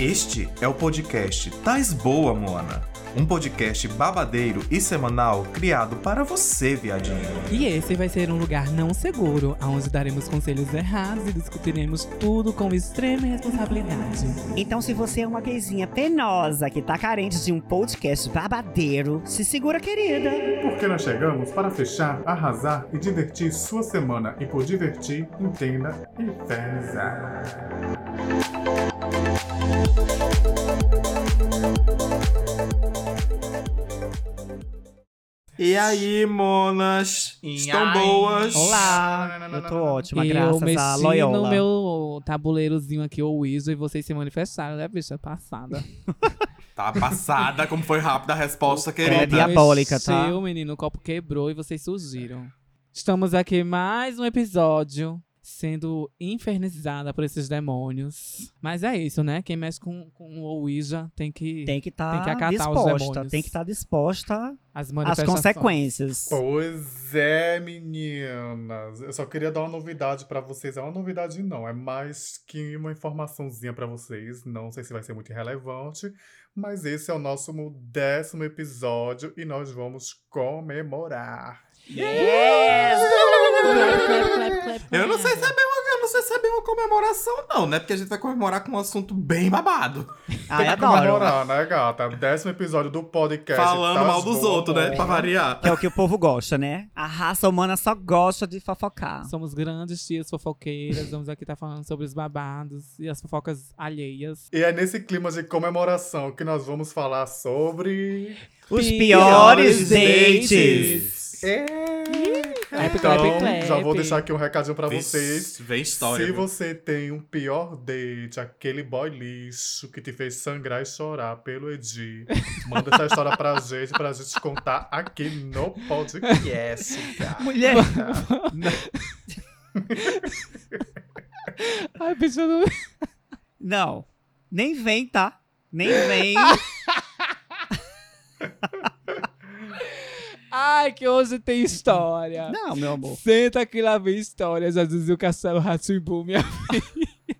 Este é o podcast Tais Boa, Moana. Um podcast babadeiro e semanal criado para você, viadinho. E esse vai ser um lugar não seguro, onde daremos conselhos errados e discutiremos tudo com extrema responsabilidade. Então, se você é uma gayzinha penosa que tá carente de um podcast babadeiro, se segura, querida. Porque nós chegamos para fechar, arrasar e divertir sua semana. E por divertir, entenda, infernizar. E aí, monas? Estão aí? boas? Olá! Eu tô ótima, eu graças mexi a no Loyola. meu tabuleirozinho aqui, o Weasel, e vocês se manifestaram, né, bicha? Passada. Tá passada, como foi rápida a resposta, Ela é querida. diabólica, tá? Mexeu, menino, o copo quebrou e vocês surgiram. Estamos aqui mais um episódio sendo infernizada por esses demônios. Mas é isso, né? Quem mexe com, com o Ouija tem que... Tem que estar Tem que acatar os disposta. demônios. Tem que estar disposta as às consequências. Pois é, meninas. Eu só queria dar uma novidade pra vocês. É uma novidade não, é mais que uma informaçãozinha pra vocês. Não sei se vai ser muito relevante, mas esse é o nosso décimo episódio e nós vamos comemorar. Eu não sei se é uma, eu não sei se é uma comemoração, não, né? Porque a gente vai comemorar com um assunto bem babado. Ai, Tem que adoro. comemorar, né, gata? Décimo episódio do podcast. Falando Tás mal dos outros, né? Pra variar. Que é o que o povo gosta, né? A raça humana só gosta de fofocar. Somos grandes tias fofoqueiras, vamos aqui estar falando sobre os babados e as fofocas alheias. E é nesse clima de comemoração que nós vamos falar sobre. Os Piores piores dates. É. Clap, Então, clap, clap. já vou deixar aqui um recadinho pra Vem- vocês. Vem história. Se você tem um pior date, aquele boy lixo que te fez sangrar e chorar pelo Edi, manda essa história pra gente, pra gente contar aqui no podcast. cara. Mulher. Ai, bicho, eu não... Não. Nem vem, tá? Nem vem. Ai, que hoje tem história. Não, meu amor. Senta que lá vem história, já dizia o Castelo Ratimbu, minha filha.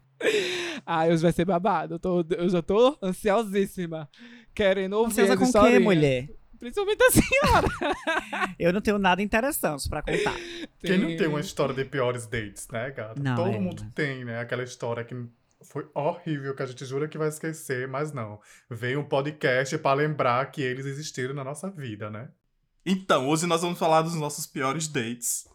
Ai, hoje vai ser babado. Eu, tô, eu já tô ansiosíssima. Querendo ouvir as com o quê, mulher? Principalmente assim, Eu não tenho nada interessante pra contar. Quem não tem uma história de piores dates, né, gata? Não, Todo é. mundo tem, né? Aquela história que foi horrível, que a gente jura que vai esquecer, mas não. Veio um podcast pra lembrar que eles existiram na nossa vida, né? Então, hoje nós vamos falar dos nossos piores dates.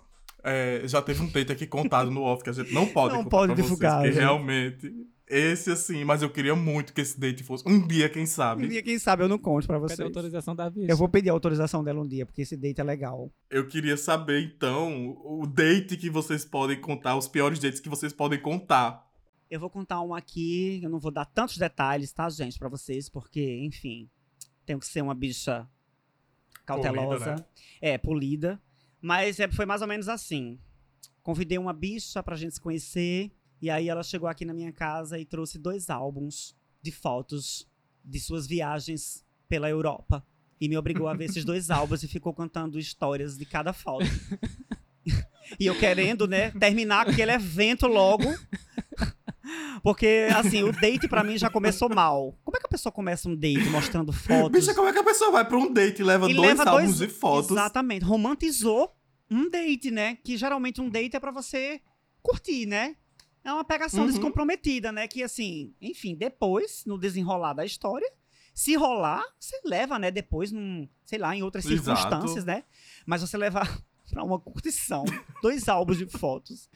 É, já teve um date aqui contado no off que a gente não pode Não pode divulgar, vocês, realmente... Esse, assim, mas eu queria muito que esse date fosse... Um dia, quem Um sabe? dia, quem sabe, eu não conto pra Cadê vocês. a autorização da bicha? Eu vou pedir a autorização dela um dia, porque esse date é legal. Eu queria saber, então, o date que vocês podem contar, os piores dates que vocês podem contar. Eu vou contar um aqui, eu não vou dar tantos detalhes, tá, gente, pra vocês, porque, enfim, tenho que ser uma bicha cautelosa. Polida, né? É, polida. Mas é, foi mais ou menos assim. Convidei uma bicha pra gente se conhecer, e aí ela chegou aqui na minha casa e trouxe dois álbuns de fotos de suas viagens pela Europa. E me obrigou a ver esses dois álbuns e ficou contando histórias de cada foto. e eu querendo, né, terminar aquele evento logo. Porque, assim, o date pra mim já começou mal. Como é que a pessoa começa um date mostrando fotos? Bicha, como é que a pessoa vai pra um date e leva E dois leva álbuns dois- de fotos? Exatamente. Romantizou um date, né? Que geralmente um date é pra você curtir, né? É uma pegação Uhum. descomprometida, né? Que assim, enfim, depois, no desenrolar da história, se rolar, você leva, né? Depois, num, sei lá, em outras Exato. circunstâncias, né? Mas você levar pra uma curtição, dois álbuns de fotos.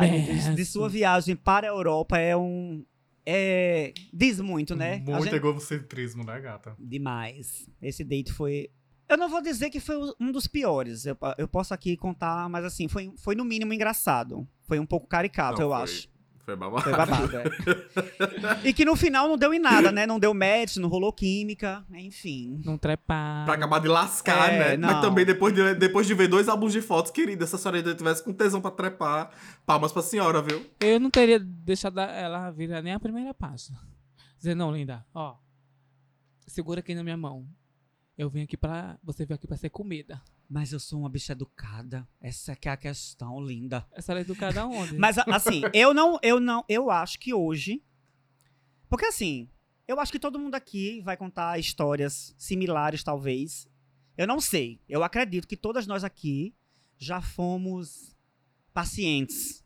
Deus, de sua viagem para a Europa é um. É, diz muito, né? Muito gente- egocentrismo, né, gata? Demais. Esse date foi. Eu não vou dizer que foi um dos piores. Eu, eu posso aqui contar, mas assim, foi, foi no mínimo engraçado. Foi um pouco caricato, Não, eu foi- acho. Foi babado. Foi babado, é. E que no final não deu em nada, né? Não deu match, não rolou química, enfim. Não trepar. Pra acabar de lascar, É, né? não. Mas também depois de, depois de ver dois álbuns de fotos, querida, se a senhora ainda tivesse com tesão pra trepar, palmas pra senhora, viu? Eu não teria deixado ela virar nem a primeira página. Dizer, não, linda, ó. Segura aqui na minha mão. Eu vim aqui pra. Você veio aqui pra ser comida. Mas eu sou uma bicha educada. Essa que é a questão, linda. Essa era educada onde? Mas assim, eu não, eu não, eu acho que hoje. Porque assim, eu acho que todo mundo aqui vai contar histórias similares, talvez. Eu não sei. Eu acredito que todas nós aqui já fomos pacientes.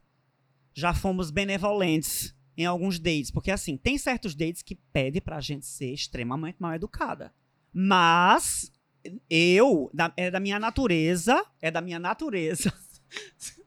Já fomos benevolentes em alguns dates. Porque assim, tem certos dates que pedem pra gente ser extremamente mal educada. Mas eu, da- é da minha natureza, é da minha natureza.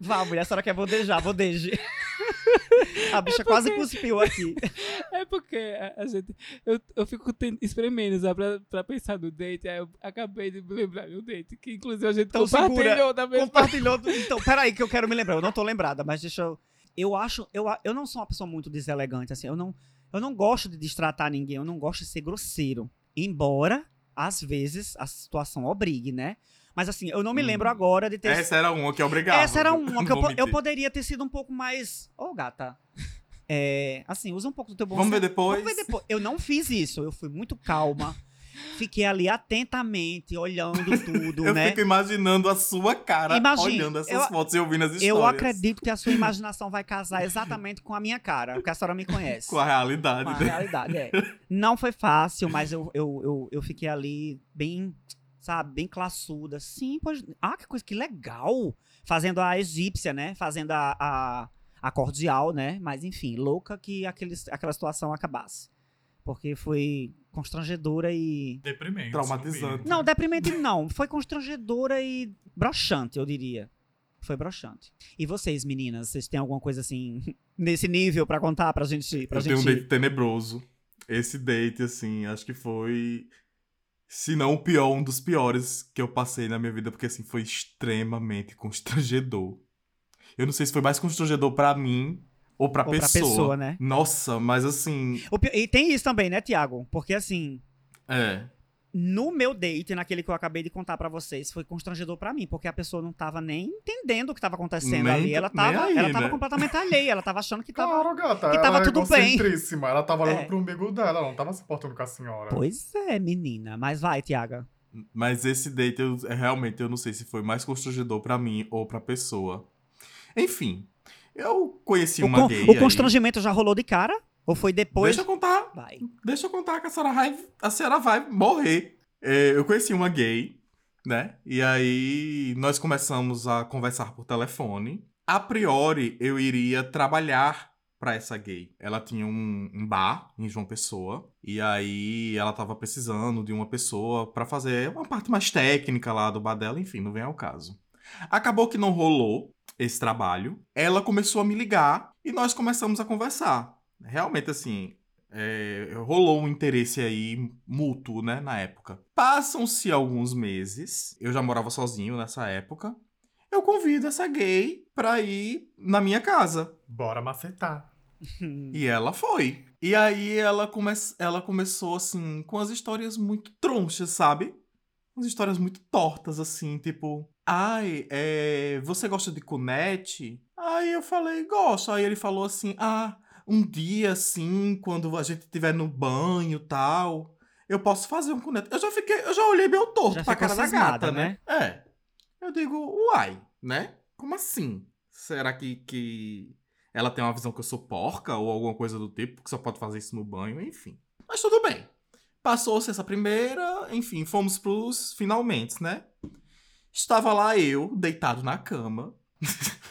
Vá, mulher, a senhora quer bodejar, bodeje. A bicha quase cuspiu aqui. É porque a, gente. Eu, eu fico espremendo, sabe, pra, pra pensar no date. Aí eu acabei de me lembrar do date. Que inclusive a gente Então compartilhou segura. da mesma. Compartilhou. do- Então, peraí, que eu quero me lembrar. Eu não tô lembrada, mas deixa eu. Eu acho. Eu, eu não sou uma pessoa muito deselegante, assim. Eu não, eu não gosto de destratar ninguém. Eu não gosto de ser grosseiro. Embora, às vezes, a situação obrigue, né? Mas assim, eu não me Hum. lembro agora de ter. Essa era uma que obrigava. Essa era uma que eu, po- eu poderia ter sido um pouco mais. Ô, gata. É, assim, usa um pouco do teu bom Vamos ver depois. Vamos ver depois. Eu não fiz isso. Eu fui muito calma. Fiquei ali atentamente, olhando tudo, Eu né? fico imaginando a sua cara Imagina, olhando essas eu- fotos e ouvindo as histórias. Eu acredito que a sua imaginação vai casar exatamente com a minha cara, porque a senhora me conhece. Com a realidade. Com a né? realidade, é. Não foi fácil, mas eu, eu, eu, eu fiquei ali bem, sabe, bem classuda. Sim, pois. Ah, que coisa, que legal! Fazendo a egípcia, né? Fazendo a, a, a cordial, né? Mas enfim, louca que aquele, aquela situação acabasse. Porque foi constrangedora e. Deprimente. Traumatizante. Não, deprimente não. Foi constrangedora e broxante, eu diria. Foi broxante. E vocês, meninas, vocês têm alguma coisa assim nesse nível pra contar pra gente? Pra eu gente... tenho um date tenebroso. Esse date, assim, acho que foi. Se não o pior, um dos piores que eu passei na minha vida, porque assim, foi extremamente constrangedor. Eu não sei se foi mais constrangedor pra mim ou pra Ou pra pessoa. pessoa, né? Nossa, mas assim. E tem isso também, né, Tiago? Porque assim, É. no meu date, naquele que eu acabei de contar pra vocês, foi constrangedor pra mim, porque a pessoa não tava nem entendendo o que tava acontecendo Nem- ali. Ela tava, aí, ela tava né? completamente alheia, ela tava achando que tava. Claro, gata. que ela tava é tudo bem. Ela tava olhando É. pro umbigo dela, ela não tava se portando com a senhora. Pois é, menina. Mas vai, Tiaga. Mas esse date, eu, é, realmente, eu não sei se foi mais constrangedor pra mim ou pra pessoa. Enfim, eu conheci O, uma con- gay. o aí. constrangimento já rolou de cara? Ou foi depois? Deixa eu contar. Vai. Deixa eu contar que a senhora vai, a senhora vai morrer. É, eu conheci uma gay, né? E aí nós começamos a conversar por telefone. A priori, eu iria trabalhar pra essa gay. Ela tinha um, um bar em João Pessoa. E aí ela tava precisando de uma pessoa pra fazer uma parte mais técnica lá do bar dela. Enfim, não vem ao caso. Acabou que não rolou esse trabalho. Ela começou a me ligar e nós começamos a conversar. Realmente, assim, é, rolou um interesse aí mútuo, né, na época. Passam-se alguns meses, eu já morava sozinho nessa época. Eu convido essa gay pra ir na minha casa. Bora macetar. E ela foi. E aí ela, come ela começou, assim, com as histórias muito tronchas, sabe? Umas histórias muito tortas, assim, tipo... Ai, é, você gosta de cunete? Aí eu falei, gosto. Aí ele falou assim, ah, um dia, assim, quando a gente estiver no banho e tal, eu posso fazer um cunete. Eu já fiquei, eu já olhei meio torto Já pra cara da gata, né? É. Eu digo, uai, né? Como assim? Será que, que ela tem uma visão que eu sou porca ou alguma coisa do tipo, que só pode fazer isso no banho, enfim. Mas tudo bem. Passou-se essa primeira, enfim, fomos pros finalmente, né? Estava lá eu, deitado na cama.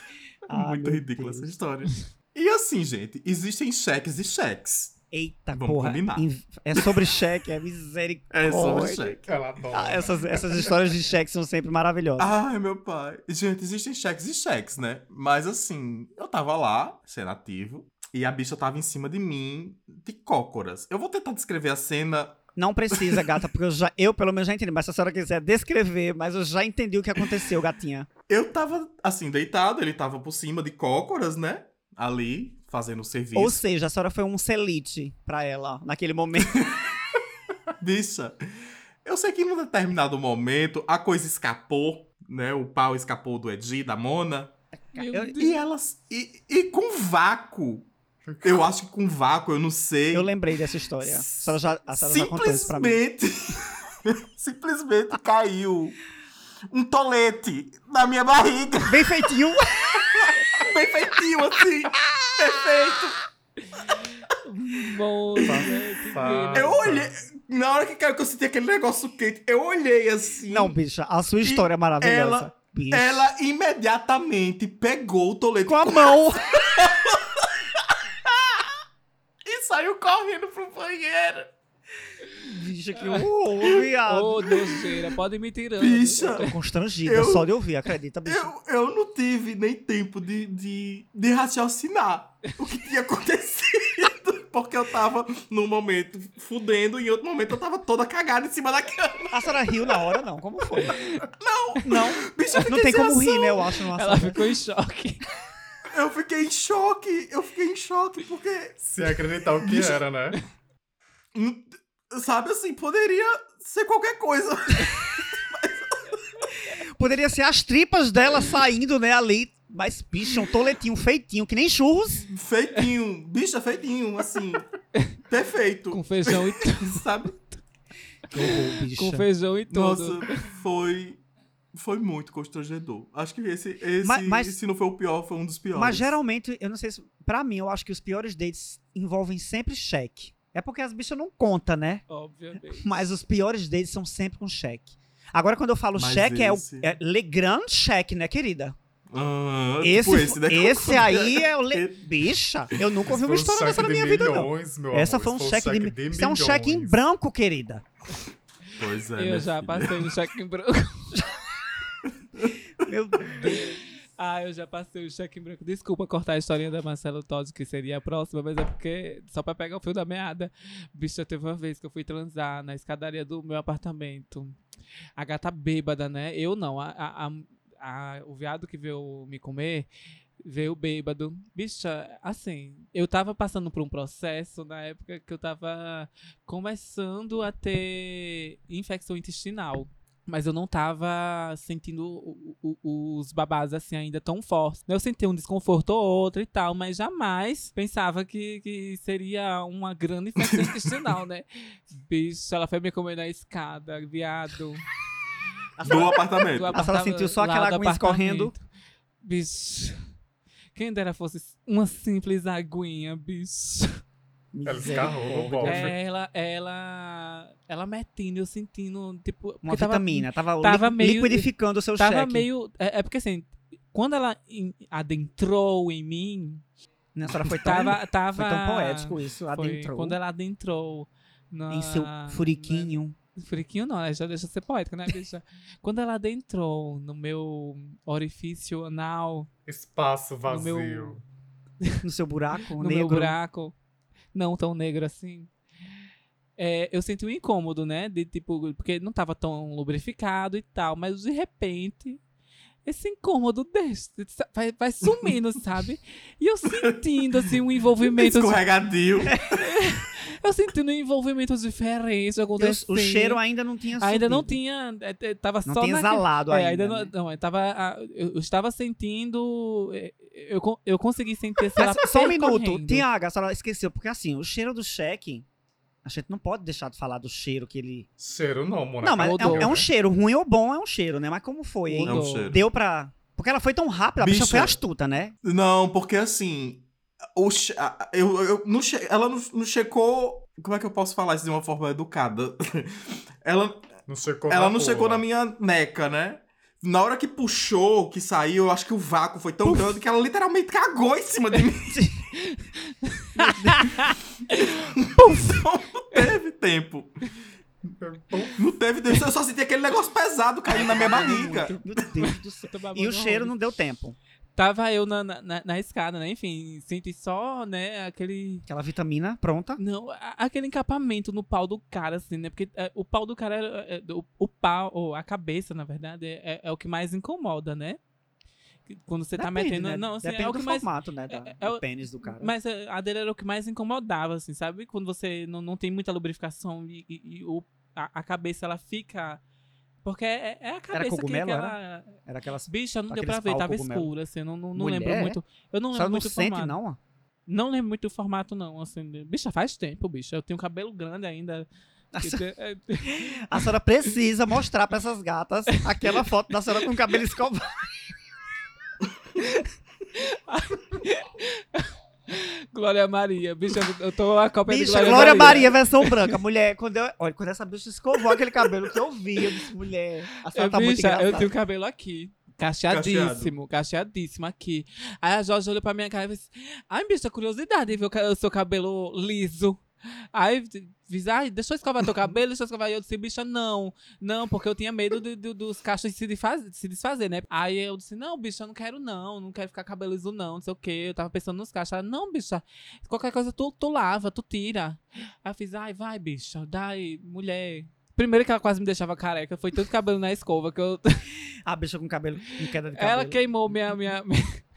Ah, Muito ridícula Deus. essa história. E assim, gente, existem cheques e cheques. Eita Vamos porra. combinar. É sobre cheque, é misericórdia. É sobre cheque. Ela adora. Ah, essas, essas histórias de cheque são sempre maravilhosas. Ai, meu pai. Gente, existem cheques e cheques, né? Mas assim, eu tava lá, sendo ativo, e a bicha tava em cima de mim de cócoras. Eu vou tentar descrever a cena. Não precisa, gata, porque eu, já, eu pelo menos já entendi. Mas se a senhora quiser descrever, mas eu já entendi o que aconteceu, gatinha. Eu tava, assim, deitado, ele tava por cima de cócoras, né? Ali, fazendo o serviço. Ou seja, a senhora foi um selite pra ela naquele momento. Bicha, eu sei que num determinado momento a coisa escapou, né? O pau escapou do Edi, da Mona. Meu Eu-. E elas. E, e com vácuo. Eu acho que com vácuo, eu não sei. Eu lembrei dessa história. A senhora já, a senhora já contou isso pra mim. Simplesmente. simplesmente caiu um tolete na minha barriga. Bem feitinho. Bem feitinho, assim. Perfeito. Beleza. Eu olhei. Na hora que caiu que eu senti aquele negócio quente, eu olhei assim. Não, bicha, a sua história é maravilhosa. ela- Bicha. Ela imediatamente pegou o tolete Com a mão. Saiu correndo pro banheiro. Bicha, que horror, viado. Ô, nojeira, pode me tirando. Bicha, Tô constrangida Eu- só de ouvir, acredita, bicha. eu, eu não tive nem tempo de, de, de raciocinar o que tinha acontecido. Porque eu tava num momento fudendo e em outro momento eu tava toda cagada em cima da cama. A senhora riu na hora, não? Como foi? Não. Não. Bicho, eu Não tem como rir, né, eu acho, Ela ficou em choque. Eu fiquei em choque. Eu fiquei em choque porque, Sem acreditar o que Bicho. era, né? sabe assim, poderia ser qualquer coisa. Poderia ser as tripas dela saindo, né, ali. Mas, bicha, um toletinho feitinho, que nem churros. Feitinho. Bicha, feitinho, assim. Perfeito. Com feijão e tudo. Sabe? Bicha. Com feijão e tudo. Nossa, foi. Foi muito constrangedor. Acho que esse, esse Mas- mas- se não foi o pior, foi um dos piores. Mas geralmente, eu não sei se. Pra mim, eu acho que os piores dates envolvem sempre cheque. É porque as bichas não contam, né? Obviamente. Mas os piores dates são sempre com cheque. Agora, quando eu falo Mas cheque, é o esse- é Le Grand Cheque, né, querida? Ah, Esse, tipo esse, né? esse aí é o. Le... Bicha, eu nunca ouvi uma Foi um história dessa na de minha vida, não. milhões, meu Essa amor. foi um Esse cheque de. de Isso é um cheque em milhões. branco, querida. Pois é. Eu minha já filha. passei no cheque em branco. Meu Deus. Ah, eu já passei o cheque em branco. Desculpa cortar a historinha da Marcelo Todd, que seria a próxima, mas é porque, só pra pegar o fio da meada, bicha, teve uma vez que eu fui transar na escadaria do meu apartamento. A gata bêbada, né? Eu não, a- a- a- o viado que veio me comer veio bêbado. Bicha, assim, eu tava passando por um processo na época que eu tava começando a ter infecção intestinal. Mas eu não tava sentindo o- o- os babás assim ainda tão fortes. Eu senti um desconforto ou outro e tal, mas jamais pensava que, que seria uma grande infecção intestinal, né? Bicho, ela foi me comer na escada, viado. Do apartamento. do A senhora sentiu só aquela aguinha escorrendo? apartamento. Bicho. Quem dera fosse uma simples aguinha, bicho. Ela escarrou no. É, Ela, ela, ela metendo, eu sentindo, tipo... Uma tava- vitamina. Tava, tava li- meio- liquidificando o seu Tava cheque. meio. É, é porque assim, quando ela in- adentrou em mim, Né, A senhora foi tão, tava. tava foi tão poético isso. foi Adentrou Quando ela adentrou. Na, em seu furiquinho. na- furiquinho não, né? Já deixa de ser poético, né, bicha? quando ela adentrou no meu orifício anal, Espaço no vazio. meu, No seu buraco no negro. meu buraco, não tão negro assim. é, eu senti um incômodo, né? De tipo, porque não tava tão lubrificado e tal, mas de repente. Esse incômodo desse vai, vai sumindo, sabe? E eu sentindo, assim, um envolvimento. Escorregadio. Eu sentindo um envolvimento diferente o- acontecendo. O cheiro ainda não tinha Ainda não subido. tinha. é, é, Tava Não só tinha naquele- exalado é, ainda. não, né? não, eu tava. Eu, estava sentindo. é, Eu, eu consegui sentir só um minuto. Tiago, a senhora esqueceu. Porque assim, o cheiro do cheque... A gente não pode deixar de falar do cheiro que ele... Cheiro não, Mona. Não, mas é, um- odor, é um né? cheiro. Ruim ou bom é um cheiro, né? Mas como foi, hein? É um cheiro. Deu pra... Porque ela foi tão rápida, a bicha Bicha. foi astuta, né? Não, porque assim. O che- eu, eu, não che- ela não, não checou. Como é que eu posso falar isso de uma forma educada? ela Não checou ela na não porra. chegou na minha neca, né? Na hora que puxou, que saiu, eu acho que o vácuo foi tão grande que ela literalmente cagou em cima de mim. Não teve tempo. Não teve tempo. Eu só senti aquele negócio pesado caindo na minha barriga. Meu Deus do céu. E o cheiro não deu tempo. Tava eu na, na, na- escada, né? Enfim, senti só, né, aquele. Aquela vitamina pronta. Não, a- aquele encapamento no pau do cara, assim, né? Porque é, o pau do cara, é, é, o, o pau, ou a cabeça, na verdade, é, é o que mais incomoda, né? Quando você tá Depende, metendo. né? Não, assim, Depende é o do que mais. formato, né? Da, é- é do o- pênis do cara. Mas é, a dele era o que mais incomodava, assim, sabe? Quando você não, não tem muita lubrificação e, e- e o, a, a cabeça ela fica. Porque é, é a cabeça que, que cogumelo, ela. Era aquelas... Bicha, não deu pra ver, tava cogumelo. escura, assim, não, não, não Mulher? lembro muito. Eu não A lembro não muito o sente, formato. não? Não lembro muito o formato, não. Assim, bicha, faz tempo, bicha. Eu tenho cabelo grande ainda. A Que senhora- é- A senhora precisa mostrar pra essas gatas aquela foto da senhora com o cabelo escovado. Glória Maria. Bicha, eu tô a cópia de Bicha, Glória, Glória Maria. Maria. versão branca. Mulher, quando eu, olha, quando essa bicha escovou aquele cabelo que eu vi, eu disse, mulher, a senhora Eu, tá muito bicha, eu engraçada. tenho o cabelo aqui. Cacheadíssimo, cacheadíssimo aqui. Aí a Jorge olhou pra minha cara e disse: Ai, bicha, curiosidade ver o seu cabelo liso. Aí fiz, ai, deixa eu escovar teu cabelo, deixa eu escovar. E eu disse, bicha, não, não, porque eu tinha medo de- de- dos cachos se, desfaz- se desfazer, né? Aí eu disse, não, bicha, eu não quero não, não quero ficar cabelo liso não, não sei o quê. Eu tava pensando nos cachos. Ela, não, bicha, qualquer coisa tu, tu lava, tu tira. Aí eu fiz, ai, vai, bicha, dai, mulher. Primeiro que ela quase me deixava careca, foi tanto cabelo na escova que eu A bicha com cabelo, com queda de cabelo. ela queimou minha, minha,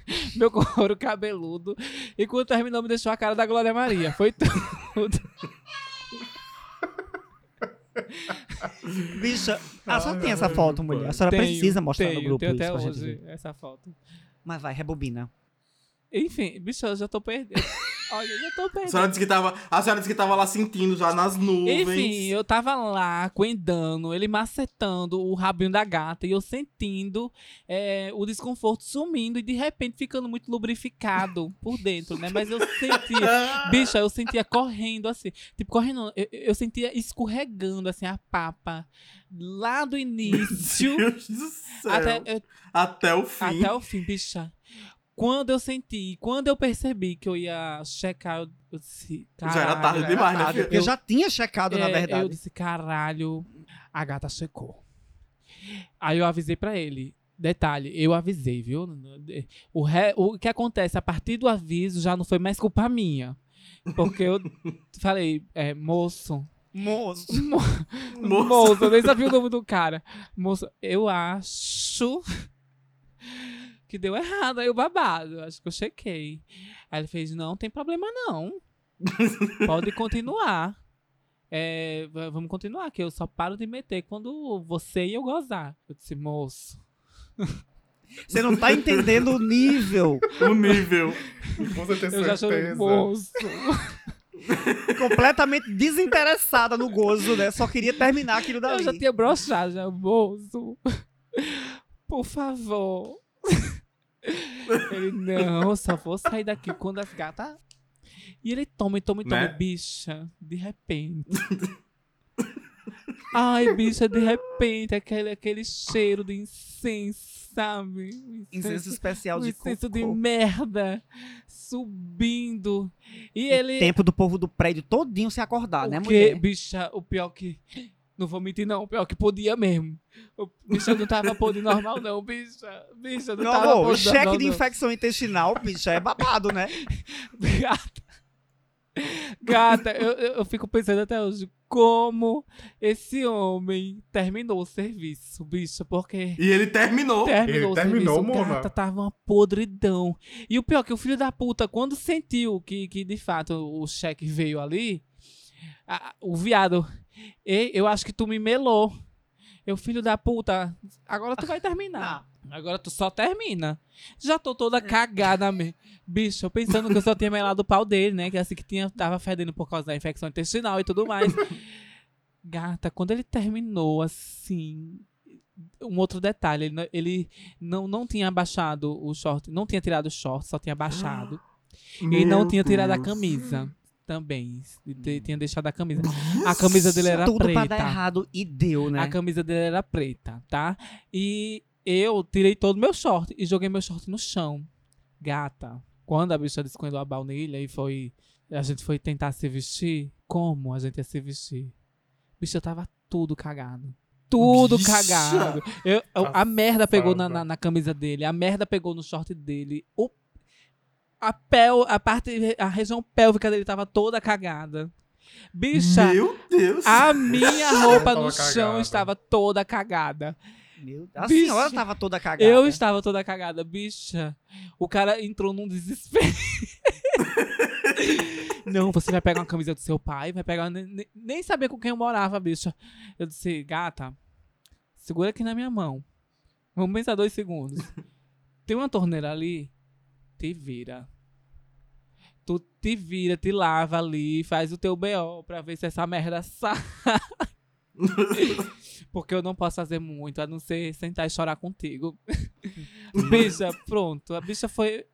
meu couro cabeludo. E quando terminou, me deixou a cara da Glória Maria. Foi tudo. Bicha, a senhora tem essa foto, mulher. A senhora Tenho, precisa mostrar tenho, no grupo tenho isso até hoje essa foto. Mas vai, rebobina. Enfim, bicho, eu já tô perdendo. Olha, eu já tô A perdendo. senhora disse que tava, a senhora disse que tava lá sentindo já nas nuvens. Enfim, eu tava lá coendando, ele macetando o rabinho da gata e eu sentindo é, o desconforto sumindo e de repente ficando muito lubrificado por dentro, né? Mas eu sentia, bicha, eu sentia correndo assim, tipo, correndo, eu, eu sentia escorregando assim a papa lá do início Meu Deus do céu. até, eu- Até o fim. até o fim, bicha. Quando eu senti, quando eu percebi que eu ia checar, eu, eu disse, Já era "Caralho, tarde já era demais, né, tarde." filho? Eu já tinha checado, na É, verdade. Eu disse, caralho, a gata checou. Aí eu avisei pra ele. Detalhe, eu avisei, viu? O, re- o que acontece a partir do aviso já não foi mais culpa minha. Porque eu falei, é, moço. Moço. mo- Moço. moço, eu nem sabia o nome do cara. Moço, eu acho que deu errado aí o babado. Acho que eu chequei. Aí ele fez, não tem problema não. Pode continuar. É, vamos continuar, que eu só paro de meter quando você e eu gozar. Eu disse, moço. Você não tá entendendo o nível. O nível. Você tem Eu já chorei, certeza? moço. completamente desinteressada no gozo, né? Só queria terminar aquilo Eu dali. já tinha broxado, já, moço. Por favor. Ele, não, só vou sair daqui quando as gatas. E ele toma, e toma, e toma, Né? bicha, de repente. Ai, bicha, de repente, aquele, aquele cheiro de incenso, sabe? Um Incenso especial um de incenso de cocô. merda subindo. E ele. Tempo do povo do prédio todinho se acordar, né, o mulher? que, bicha, o pior que. Não vou mentir, não. Pior que podia mesmo. O bicha não tava podre normal, não, bicha. Bicha não Meu tava podre cheque normal, de não. infecção intestinal, bicha, é babado, né? Gata. Gata, eu, eu, fico pensando até hoje como esse homem terminou o serviço, bicha, porque. E ele terminou. Terminou Ele o terminou, serviço, Mona? gata, tava uma podridão. E o pior é que o filho da puta, quando sentiu que, que de fato o cheque veio ali, a- o viado, "Ei, eu acho que tu me melou. Eu, filho da puta, agora tu vai terminar. Agora tu só termina. Já tô toda cagada mesmo. Bicho, eu pensando que eu só tinha melado o pau dele, né? Que assim que tinha, tava fedendo por causa da infecção intestinal e tudo mais. Gata, quando ele terminou, assim. Um outro detalhe, ele, não- ele não, não tinha abaixado o short, não tinha tirado o short, só tinha abaixado. e não tinha tirado a camisa também. Te- tinha deixado a camisa. A camisa dele era Tudo pra preta. dar errado e deu, né? A camisa dele era preta, tá? E eu tirei todo o meu short e joguei meu short no chão. Gata, quando a bicha descoendou a baunilha e foi. A gente foi tentar se vestir, como a gente ia se vestir? Bicha, tava tudo cagado. Tudo Bicha! cagado. Eu- eu- a merda pegou na, na, na camisa dele, a merda pegou no short dele. O, a, pel, a parte, a região pélvica dele tava toda cagada. Bicha, Meu Deus. a minha roupa no chão cagada. estava toda cagada. Meu- A Bicha, senhora tava toda cagada. Eu estava toda cagada, bicha. O cara entrou num desespero. Não, você vai pegar uma camisa do seu pai, vai pegar. Nem, nem- nem saber com quem eu morava, bicha. Eu disse, gata, segura aqui na minha mão. Vamos pensar dois segundos. Tem uma torneira ali? Te vira. Tu te vira, te lava ali, faz o teu BO pra ver se essa merda sai. Porque eu não posso fazer muito, a não ser sentar e chorar contigo. bicha, pronto. A bicha foi.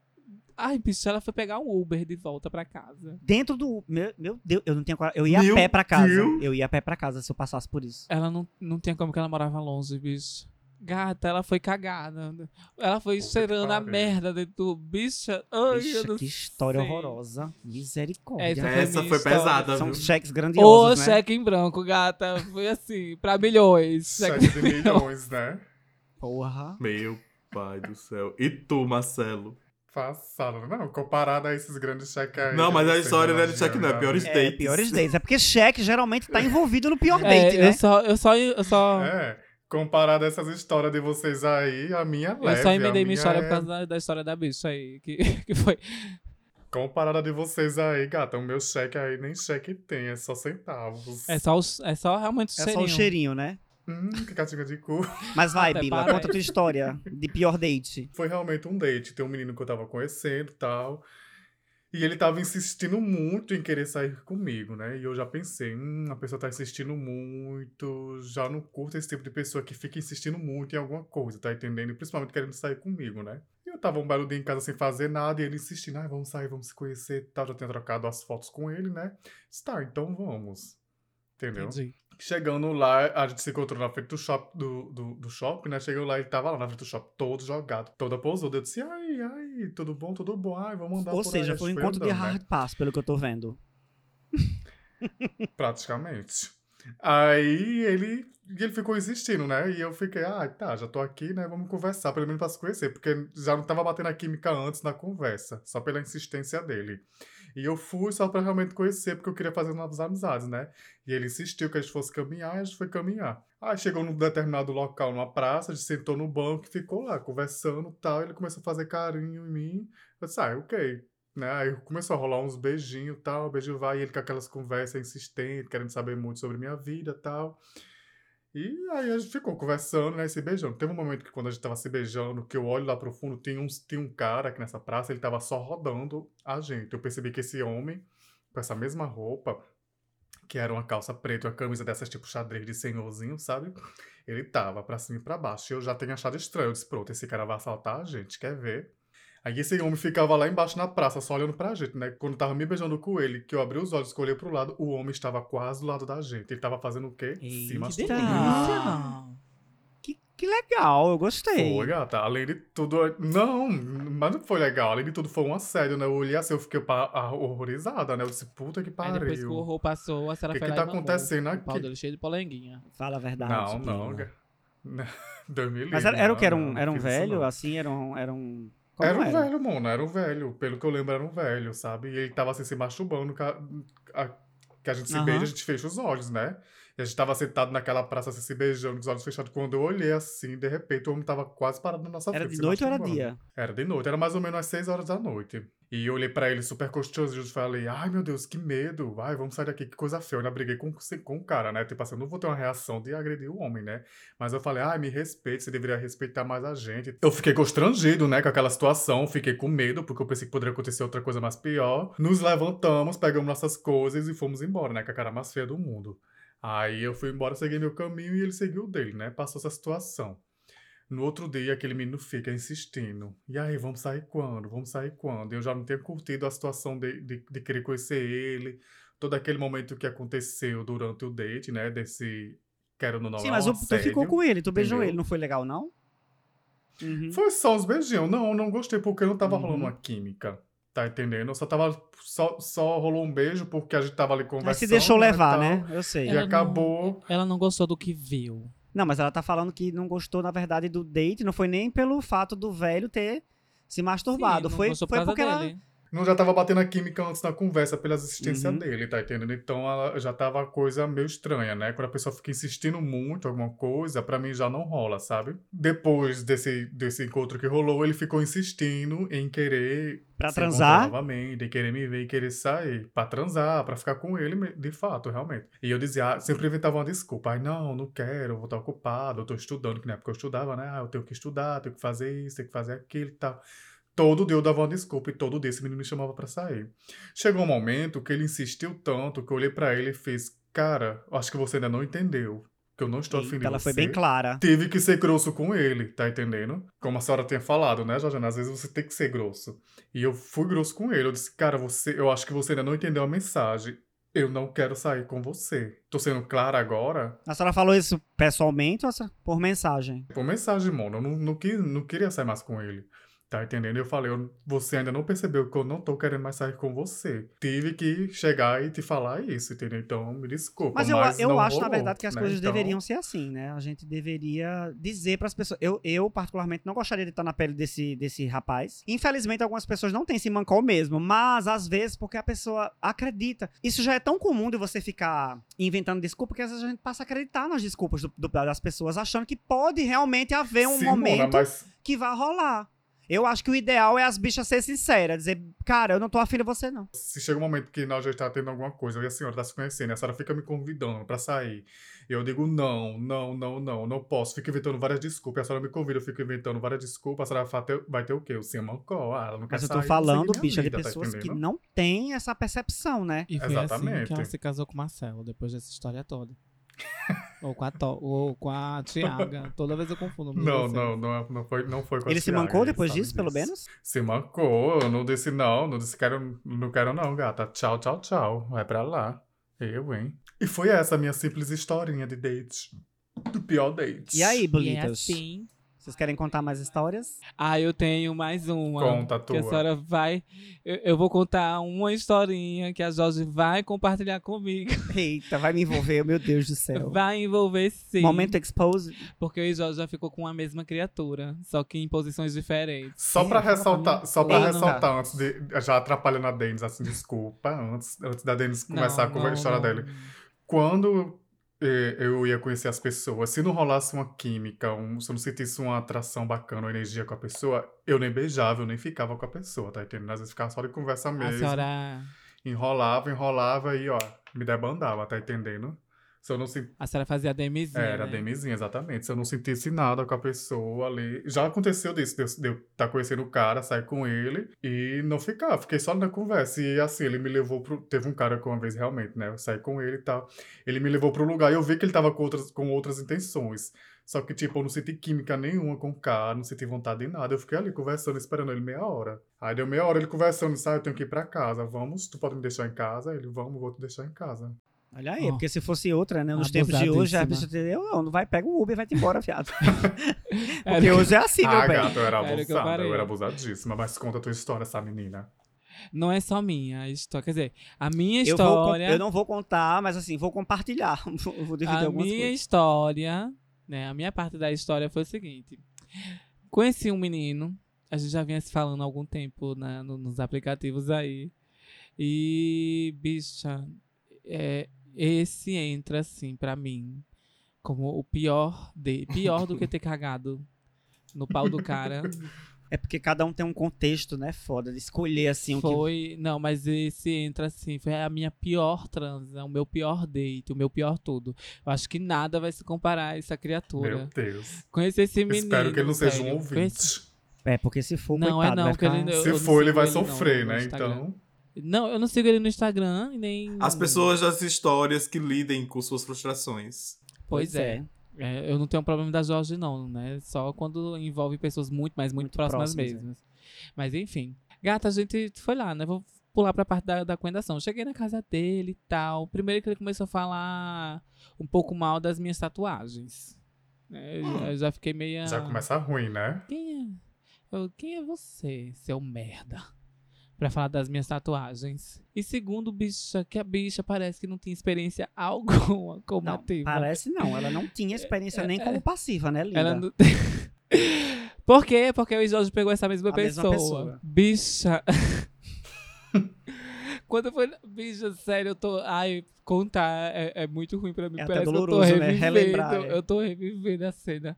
Ai, bicho, ela foi pegar um Uber de volta pra casa. Dentro do. Meu, meu Deus, eu não tinha coragem. Eu ia Meu a pé pra casa. Deus. Eu ia a pé pra casa se eu passasse por isso. Ela não, não tinha como que ela morava longe, bicho. Gata, ela foi cagada. Ela foi cheirando a merda dentro do bicha. Ai, eu Bicha, que história sei. horrorosa. Misericórdia. Essa foi Essa foi história. pesada, São viu? cheques Ô, grandiosos, né? cheque em branco, gata. Foi assim, pra milhões. Sete de milhões, né? Porra. Meu pai do céu. E tu, Marcelo? Passado. Não, comparado a esses grandes cheques aí. Não, mas a vocês história não é de cheque, não. É piores É, dates. piores dates. É porque cheque geralmente tá envolvido no pior É, date, eu né? só, eu só, eu só, É, comparado a essas histórias de vocês aí, a minha é eu leve. só emendei minha história é- por causa da, da história da bicha aí. Que, que foi. Comparada de vocês aí, gata, o meu cheque aí nem cheque tem, é só centavos. É só, os- é só realmente o É cheirinho. só o cheirinho, né? Hum, que catinga de cu. Mas vai, Até Bila, conta a tua história de pior date. Foi realmente um date. Tem um menino que eu tava conhecendo e tal. E ele tava insistindo muito em querer sair comigo, né? E eu já pensei, hum, a pessoa tá insistindo muito, já não curto esse tipo de pessoa que fica insistindo muito em alguma coisa, tá entendendo? E principalmente querendo sair comigo, né? E eu tava um belo dia em casa sem fazer nada e ele insistindo, ah, vamos sair, vamos se conhecer tal. Já tinha trocado as fotos com ele, né? Disse, Tá, então vamos. Entendeu? Entendi. Chegando lá, a gente se encontrou na frente do, shop, do, do, do shopping, né? Chegou lá, ele tava lá na frente do shopping, todo jogado, toda pousou. Eu disse, ai, ai, tudo bom, tudo bom, ai, vamos andar Ou seja, aí. foi um encontro de andando, né? hard pass, pelo que eu tô vendo. Praticamente. Aí ele, ele ficou insistindo, né? E eu fiquei, ah, tá, já tô aqui, né? Vamos conversar, pelo menos pra se conhecer, porque já não tava batendo a química antes na conversa, só pela insistência dele. E eu fui só pra realmente conhecer, porque eu queria fazer novas amizades, né? E ele insistiu que a gente fosse caminhar e a gente foi caminhar. Aí chegou num determinado local, numa praça, a gente sentou no banco e ficou lá, conversando e tal. Ele começou a fazer carinho em mim. Eu disse, ah, ok. Né? Aí começou a rolar uns beijinhos e tal, beijo vai, e ele com aquelas conversas insistentes, querendo saber muito sobre minha vida e tal. E aí a gente ficou conversando, né, se beijando. Teve um momento que quando a gente tava se beijando, que eu olho lá pro fundo, tem, uns, tem um cara aqui nessa praça, ele tava só rodando a gente. Eu percebi que esse homem, com essa mesma roupa, que era uma calça preta e uma camisa dessas tipo xadrez de senhorzinho, sabe? Ele tava pra cima e pra baixo. E eu já tinha achado estranho. Eu disse, pronto, esse cara vai assaltar a gente, quer ver? Aí esse homem ficava lá embaixo na praça, só olhando pra gente, né? Quando tava me beijando com ele, que eu abri os olhos, escolhi pro lado, o homem estava quase do lado da gente. Ele tava fazendo o quê? Eita. Se Que masturbando. delícia. Que, que legal, eu gostei. Foi, gata. Além de tudo. Não, mas não foi legal. Além de tudo, foi um assédio, né? Eu olhei assim, eu fiquei horrorizada, né? Eu disse, puta que Aí depois que o pariu. horror passou, a senhora Que foi que lá tá acontecendo O pau aqui? dele cheio de polenguinha. Fala a verdade. Não, não. Deus me livre. Mas era, era o que? Era um, era um velho, assim? Era um. Era um... Como Era um velho, mano, era um velho. Pelo que eu lembro, era um velho, sabe? E ele tava assim se masturbando. Que a, a- que a gente se Aham. beija, a gente fecha os olhos, né? E a gente tava sentado naquela praça assim, se beijando, com os olhos fechados. Quando eu olhei assim, de repente, o homem tava quase parado na nossa Era frente. de se noite ou era dia? Era de noite, era mais ou menos às 6 horas da noite. E eu olhei pra ele super constrangido e falei, ai meu Deus, que medo, ai, vamos sair daqui, que coisa feia. Eu ainda briguei com, com o cara, né? Tipo assim, eu não vou ter uma reação de agredir o homem, né? Mas eu falei, ai, me respeite, você deveria respeitar mais a gente. Eu fiquei constrangido, né, com aquela situação, fiquei com medo, porque eu pensei que poderia acontecer outra coisa mais pior. Nos levantamos, pegamos nossas coisas e fomos embora, né, com a cara mais feia do mundo. Aí eu fui embora, segui meu caminho e ele seguiu o dele, né? Passou essa situação. No outro dia, aquele menino fica insistindo. E aí, vamos sair quando? Vamos sair quando? Eu já não tinha curtido a situação de, de, de querer conhecer ele. Todo aquele momento que aconteceu durante o date, né? Desse. Quero no não Sim, é mas um o- tu ficou com ele, tu beijou entendeu? ele, não foi legal, não? Uhum. Foi só os beijinhos. Não, não gostei porque não tava Uhum. rolando uma química. Tá entendendo? Só tava. Só, só rolou um beijo porque a gente tava ali conversando. Mas se deixou né, levar, tal. né? Eu sei. E Ela não- acabou. Ela não gostou do que viu. Não, mas ela tá falando que não gostou, na verdade, do date, não foi nem pelo fato do velho ter se masturbado. Sim, foi foi porque ela. dele. Não já tava batendo a química antes na conversa pelas existências Uhum. dele, tá entendendo? Então ela já tava coisa meio estranha, né? Quando a pessoa fica insistindo muito em alguma coisa, pra mim já não rola, sabe? Depois desse, desse encontro que rolou, ele ficou insistindo em querer Pra se transar? novamente, em querer me ver e querer sair, pra transar, pra ficar com ele, de fato, realmente. E eu dizia, ah, sempre inventava uma desculpa, ai não, não quero, vou estar ocupado, eu tô estudando, que na época eu estudava, né? Ah, eu tenho que estudar, tenho que fazer isso, tenho que fazer aquilo e tal. Todo dia eu dava uma desculpa e todo dia esse menino me chamava pra sair. Chegou um momento que ele insistiu tanto que eu olhei pra ele e fiz, cara, acho que você ainda não entendeu. que eu não estou afim de Ela você. foi bem clara. Tive que ser grosso com ele, tá entendendo? Como a senhora tinha falado, né, Georgiana? Às vezes você tem que ser grosso. E eu fui grosso com ele. Eu disse, cara, você, eu acho que você ainda não entendeu a mensagem. Eu não quero sair com você. Tô sendo clara agora? A senhora falou isso pessoalmente ou por mensagem? Por mensagem, mano. Eu não, não, não queria sair mais com ele. Tá entendendo? Eu falei, eu- você ainda não percebeu que eu não tô querendo mais sair com você. Tive que chegar e te falar isso, entendeu? Então, me desculpa. Mas eu, eu não acho, na rolou, verdade, que as né? coisas Então, deveriam ser assim, né? A gente deveria dizer pras pessoas. Eu, eu, particularmente, não gostaria de estar na pele desse, desse rapaz. Infelizmente, algumas pessoas não têm esse mancol mesmo, mas às vezes, porque a pessoa acredita. Isso já é tão comum de você ficar inventando desculpa que às vezes a gente passa a acreditar nas desculpas do- do- das pessoas, achando que pode realmente haver um Simona, momento mas que vai rolar. Eu acho que o ideal é as bichas ser sinceras, dizer, cara, eu não tô afim de você, não. se chega um momento que nós já está tendo alguma coisa, e a senhora tá se conhecendo, e a senhora fica me convidando pra sair. Eu digo, não, não, não, não, não posso. Fico inventando várias desculpas. A senhora me convida, eu fico inventando várias desculpas. A senhora vai ter, vai ter o quê? O Simancó. Ah, ela não quer Mas eu sair, tô falando, bicha, de tá pessoas que entendendo? não têm essa percepção, né? E foi assim que Exatamente. ela se casou com o Marcelo, depois dessa história toda. ou com a, to ou com a Tiaga. Toda vez eu confundo. mas Não, não, não, não foi, não foi com a Ele se Thiaga, mancou depois disso, pelo menos? Se mancou, eu não disse não, não disse quero, não quero não, gata. Tchau, tchau, tchau. Vai pra lá. Eu, hein? E foi essa a minha simples historinha de date. Do pior date. E aí, E é assim. Vocês querem contar mais histórias? Ah, eu tenho mais uma. Conta a Que a tua. senhora vai. Eu, eu vou contar uma historinha que a Jorge vai compartilhar comigo. Eita, vai me envolver, meu Deus do céu. Vai envolver sim. Momento expose. Porque eu e Jorge já ficou com a mesma criatura, só que em posições diferentes. Só pra Eita, ressaltar, só pra Eita. ressaltar antes de. Já atrapalhando a Denis, assim, desculpa. Antes, antes da Denis começar Não, com a não, história não. dele. Quando eh, eu ia conhecer as pessoas, se não rolasse uma química, um- se eu não sentisse uma atração bacana, uma energia com a pessoa, eu nem beijava, eu nem ficava com a pessoa, tá entendendo? Às vezes ficava só de conversa A mesmo. senhora, Enrolava, enrolava e, ó, me debandava, tá entendendo? Se eu não sentisse. a senhora fazia a demizinha. Era né? Demizinha, exatamente. Se eu não sentisse nada com a pessoa ali. Já aconteceu disso, de eu- estar conhecendo o cara, sair com ele e não ficar. Fiquei só na conversa. E assim, ele me levou pro. Teve um cara que uma vez realmente, né? Eu saí com ele e tal. Ele me levou pro lugar e eu vi que ele tava com outras, com outras intenções. Só que, tipo, eu não senti química nenhuma com o cara, não senti vontade de nada. Eu fiquei ali conversando, esperando ele meia hora. Aí deu meia hora ele conversando, ah, eu tenho que ir pra casa. Vamos, tu pode me deixar em casa? Ele, vamos, vou te deixar em casa. Olha aí, Ó. porque se fosse outra, né? Nos tempos de hoje, a bicha teria, não, não vai, pega o Uber e vai te embora, viado. Era Porque hoje é assim, meu ah, bem. gato, eu era Era o que eu abusada, eu, era abusadíssima. Mas conta a tua história, essa menina. Não é só minha a história. Quer dizer, a minha Eu, vou, história. eu não vou contar, mas assim, vou compartilhar. Vou vou dividir a algumas minha coisas. história, né? A minha parte da história foi o seguinte. Conheci um menino, a gente já vinha se falando há algum tempo na- no- nos aplicativos aí. E, bicha, é, esse entra, assim, pra mim, como o pior de Pior do que ter cagado no pau do cara. É porque cada um tem um contexto, né? Foda, de escolher assim o que. Foi. Não, mas esse entra assim. Foi a minha pior transa, o meu pior date, o meu pior tudo. Eu acho que nada vai se comparar a essa criatura. Meu Deus. Conheci esse menino. Espero que ele não seja um sério. ouvinte. Conheci- É, porque se for, Não, é coitado, não, vai porque ele ficar... não- eu Se não for, ele vai ele não sofrer, no né? Instagram. Então. Não, eu não sigo ele no Instagram e nem. As pessoas das histórias que lidem com suas frustrações. Pois é. É, eu não tenho problema da Jorge, não, né? Só quando envolve pessoas muito, mas muito, Muito próximas, próximas, é. mesmo. Mas enfim. Gata, a gente foi lá, né? Vou pular pra parte da, da coendação. Cheguei na casa dele e tal. Primeiro que ele começou a falar um pouco mal das minhas tatuagens. É, eu- eu já fiquei meio. Já começa ruim, né? Quem é? Eu, quem é você, seu merda? Pra falar das minhas tatuagens. E segundo, bicha, que a bicha parece que não tinha experiência alguma como Não, ativa. parece não. Ela não tinha experiência nem como passiva, né, linda? Ela não... Por quê? Porque o Jorge pegou essa mesma A mesma pessoa. pessoa. Bicha. Quando foi. Bicha, sério, eu tô. Ai, contar é, é muito ruim pra mim. É até Parece que eu tô doloroso, né? revivendo. Relembrar, é. Eu tô revivendo a cena.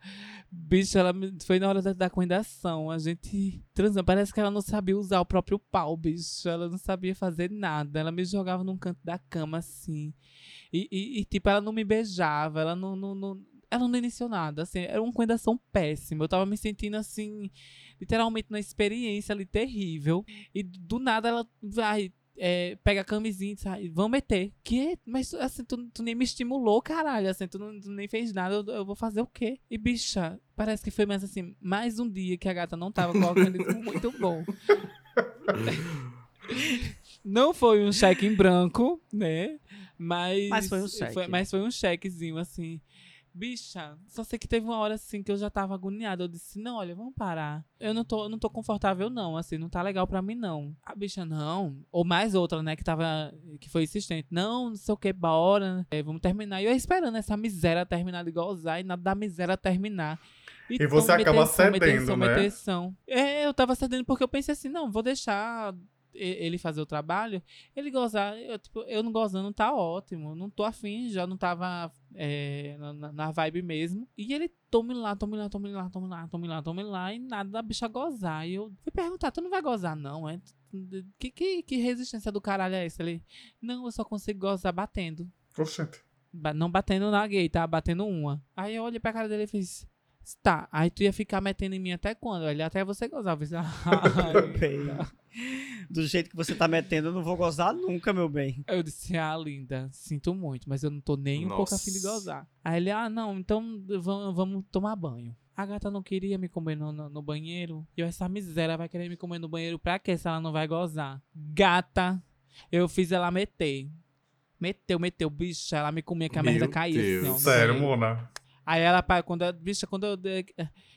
Bicha, ela foi na hora da, da coendação. A gente transando. Parece que ela não sabia usar o próprio pau, bicho. Ela não sabia fazer nada. Ela me jogava num canto da cama assim. E, e- e, tipo, ela não me beijava. Ela não. não, não ela não iniciou nada, assim, era uma coendação péssima. Eu tava me sentindo assim, literalmente numa experiência ali terrível. E do nada ela vai. É, pega a camisinha e sai, vamos meter. Que? Mas assim, tu, tu nem me estimulou, caralho. Assim, tu, não, tu nem fez nada, eu, eu vou fazer o quê? E bicha, parece que foi mais assim, mais um dia que a gata não tava com o organismo muito bom. Não foi um cheque em branco, né? Mas, Mas foi um cheque. mas foi um chequezinho, assim. Bicha, só sei que teve uma hora assim que eu já tava agoniada. Eu disse, não, olha, vamos parar. Eu não tô, eu não tô confortável, não, assim, não tá legal pra mim, não. A bicha, não. Ou mais outra, né, que tava. que foi insistente. Não, não sei o que, bora. É, vamos terminar. E eu esperando essa miséria terminar de gozar e nada da miséria terminar. E você acaba cedendo, né? meteção. É, eu tava cedendo porque eu pensei assim, não, vou deixar e- ele fazer o trabalho, ele gozar, eu, tipo, eu não gozando tá ótimo, não tô afim, já não tava é, na- na, vibe mesmo. E ele tome lá, tome lá, tome lá, tome lá, tome lá, tome lá, e nada da bicha gozar. E eu fui perguntar, tu não vai gozar não, é? Que, que, que resistência do caralho é essa? Ele, não, eu só consigo gozar batendo. Oxente. Não batendo na gay, tá? Batendo uma. Aí eu olhei pra cara dele e fiz. Tá, aí tu ia ficar metendo em mim até quando? Ele até você gozar. "Ai, Bem, do jeito que você tá metendo, eu não vou gozar nunca, meu bem. Eu disse, ah, linda, sinto muito, mas eu não tô nem um pouco afim de gozar. Aí ele, ah, não, então vamos, vamos tomar banho. A gata não queria me comer no, no, no banheiro. E eu, essa miséria vai querer me comer no banheiro pra quê se ela não vai gozar? Gata, eu fiz ela meter. Meteu, meteu, bicha, ela me comia que a Meu merda caía. Sério. Mona. Aí ela, quando eu, bicha, quando eu.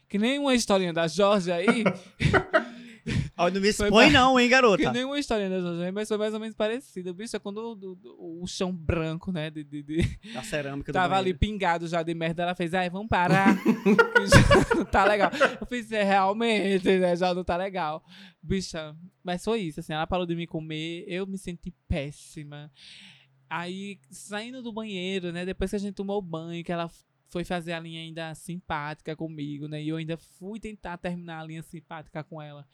Que nem uma historinha da Jorge aí. Ó, não me expõe não, hein, que garota. nem uma historinha da Jorge aí, mas foi mais ou menos parecida. Bicha, quando o, o- o chão branco, né? De, de- de- A cerâmica do tava ali pingado já de merda, ela fez, ai, vamos parar. que já não tá legal. Eu fiz, é, realmente, né? Já não tá legal. Bicha, mas foi isso, assim, ela parou de me comer, eu me senti péssima. Aí, saindo do banheiro, né? Depois que a gente tomou banho, que ela foi fazer a linha ainda simpática comigo, né? E eu ainda fui tentar terminar a linha simpática com ela.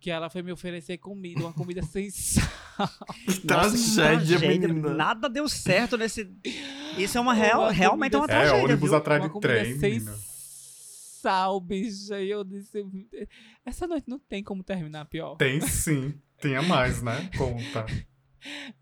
Que ela foi me oferecer comida, uma comida sem sal. Tragédia, menina. Nada deu certo nesse. Isso é uma real, Uma realmente é uma É, tragédia. ônibus viu? atrás uma de trem, sem menina. sal, bicha. E eu disse, essa noite não tem como terminar pior. Tem sim. Tinha mais, né? Conta.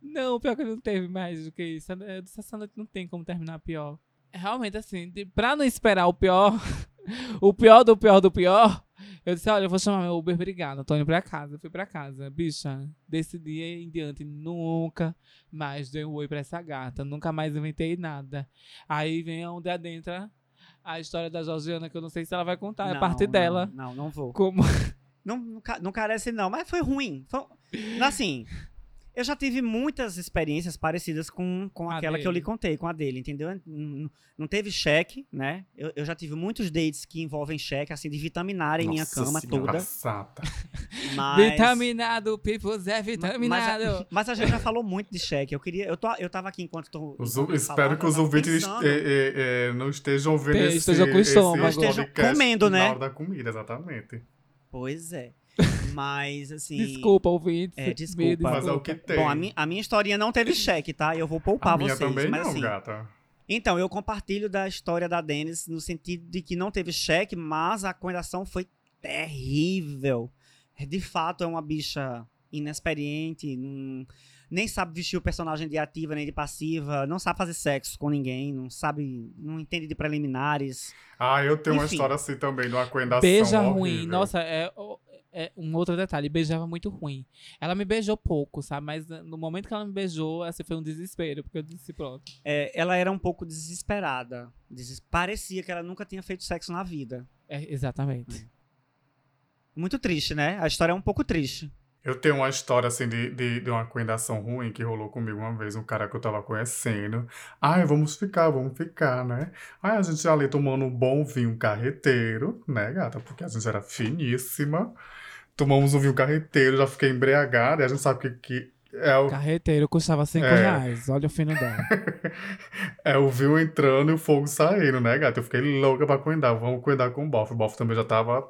Não, pior que não teve mais do que isso. Eu disse, essa noite não tem como terminar pior. Realmente, assim, de, pra não esperar o pior, o pior do pior do pior, eu disse, olha, eu vou chamar meu Uber, obrigado, tô indo pra casa. Eu fui pra casa. Bicha, desse dia em diante, nunca mais dei um oi pra essa gata. Nunca mais inventei nada. Aí vem onde adentra a história da Georgiana, que eu não sei se ela vai contar, é Não, parte não, dela. Não, não vou. Como Não, não, não carece, não, mas foi ruim. Foi- assim, eu já tive muitas experiências parecidas com, com A aquela que eu lhe dele. contei, com a dele, entendeu? Não, não teve cheque, né? Eu, eu já tive muitos dates que envolvem cheque, assim, de vitaminarem minha Nossa cama Senhora. toda. Sata. Mas, vitaminado, peoples é mas, vitaminado. mas a gente já falou muito de cheque. Eu queria. Eu, tô, eu tava aqui enquanto tô. Os- enquanto espero falava, que os ouvintes eh, eh, eh, não estejam vendo Te- esse, estejam com esse estômago. Estejam comendo, né? Na hora da comida, exatamente. Pois é. Mas, assim. Desculpa, ouvinte. É, desculpa. Me Mas é o que tem. Bom, a, mi, a minha historinha não teve cheque, tá? Eu vou poupar a minha vocês. também mas não, assim, gata. Então, eu compartilho da história da Dennis no sentido de que não teve cheque, mas a condenação foi terrível. De fato, é uma bicha inexperiente, não- nem sabe vestir o personagem de ativa nem de passiva, não sabe fazer sexo com ninguém, não sabe, não entende de preliminares. Ah, eu tenho uma Enfim. história assim também, de uma coendação Beija horrível. ruim. Nossa, é, é um outro detalhe. Beijava muito ruim. Ela me beijou pouco, sabe? Mas eh, no momento que ela me beijou, assim, foi um desespero. Porque eu disse, pronto. É, ela era um pouco desesperada. Deses- Parecia que ela nunca tinha feito sexo na vida. É, exatamente. Muito triste, né? A história é um pouco triste. Eu tenho uma história, assim, de, de, de uma coendação ruim que rolou comigo uma vez, um cara que eu tava conhecendo. Ai, vamos ficar, vamos ficar, né? Aí a gente ali tomando um bom vinho carreteiro, né, gata? Porque a gente era finíssima. Tomamos um vinho carreteiro, já fiquei embriagada, e a gente sabe que, que é, o, Carreteiro custava 5 É. reais. Olha o fino dela. é o vinho entrando e o fogo saindo, né, gata? Eu fiquei louca pra coendar. Vamos coendar com o bofe. O bofe também já tava...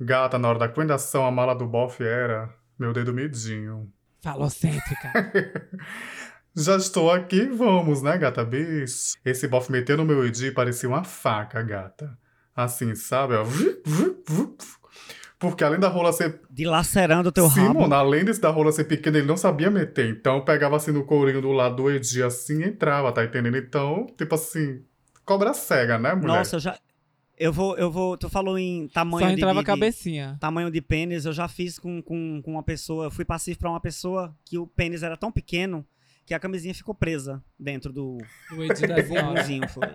Gata, na hora da coendação, a mala do bofe era meu dedo midinho. Falocêntrica. Já estou aqui, vamos, né, gata? Bicho. Esse bofe meteu no meu ID parecia uma faca, gata. Assim, sabe? ó. Porque além da rola ser. Dilacerando o teu Sim, rabo. mano, além desse da rola ser pequena, ele não sabia meter. Então pegava assim no courinho do lado do Edi assim e entrava, tá entendendo? Então, tipo assim, cobra cega, né, mulher? Nossa, eu já. Eu vou, eu vou. Tu falou em tamanho Só de- entrava de, a de- cabecinha. tamanho de pênis, eu já fiz com, com, com uma pessoa, eu fui passivo pra uma pessoa que o pênis era tão pequeno que a camisinha ficou presa dentro do O Edi da senhora. bumbumzinho, foi.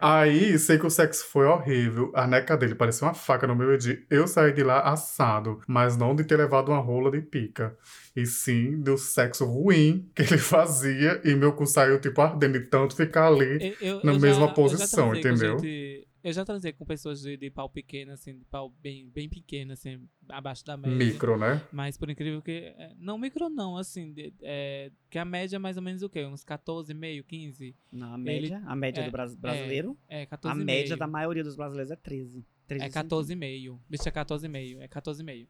Aí, sei que o sexo foi horrível. A neca dele parecia uma faca no meu Edi. Eu saí de lá assado, mas não de ter levado uma rola de pica. E sim do sexo ruim que ele fazia e meu cu saiu, tipo, ardendo de tanto ficar ali. Eu- eu- Na eu mesma já- eu já posição, entendeu? Eu já transei com pessoas de, de pau pequeno, assim, de pau bem, bem pequeno, assim, abaixo da média. Micro, né? Mas por incrível que. é, Não micro, não, assim. de- é, que a média é mais ou menos o quê? Uns 14,5, 15? Na média, a média é, do bras- brasileiro, É, a 14,5. média da maioria dos brasileiros é 13. 13 É 14,5. Bicho, é 14,5. É 14,5.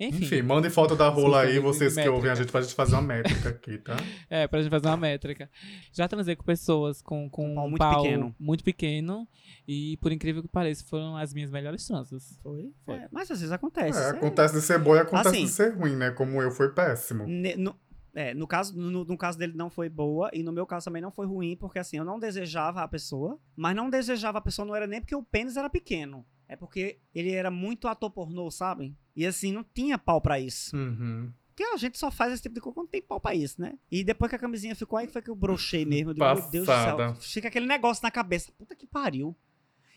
Enfim. Enfim, mande foto da rola aí, vocês que métrica. ouvem a gente, pra gente fazer uma métrica aqui, tá? É, pra gente fazer uma métrica. Já transei com pessoas com, com Um pau um muito pau pequeno. muito pequeno. E por incrível que pareça, foram as minhas melhores transas. Foi? Foi. É, mas às vezes acontece. É, é- acontece de ser bom e acontece Assim. de ser ruim, né? Como eu, foi péssimo. Ne- no, é, no caso, no, no caso dele não foi boa e no meu caso também não foi ruim, porque assim, eu não desejava a pessoa, mas não desejava a pessoa não era nem porque o pênis era pequeno, é porque ele era muito ator pornô, sabem? E assim, não tinha pau pra isso. Uhum. Porque a gente só faz esse tipo de coisa quando tem pau pra isso, né? E depois que a camisinha ficou aí, que foi que eu brochei mesmo. Eu digo, meu Deus do céu. Fica aquele negócio na cabeça. Puta que pariu.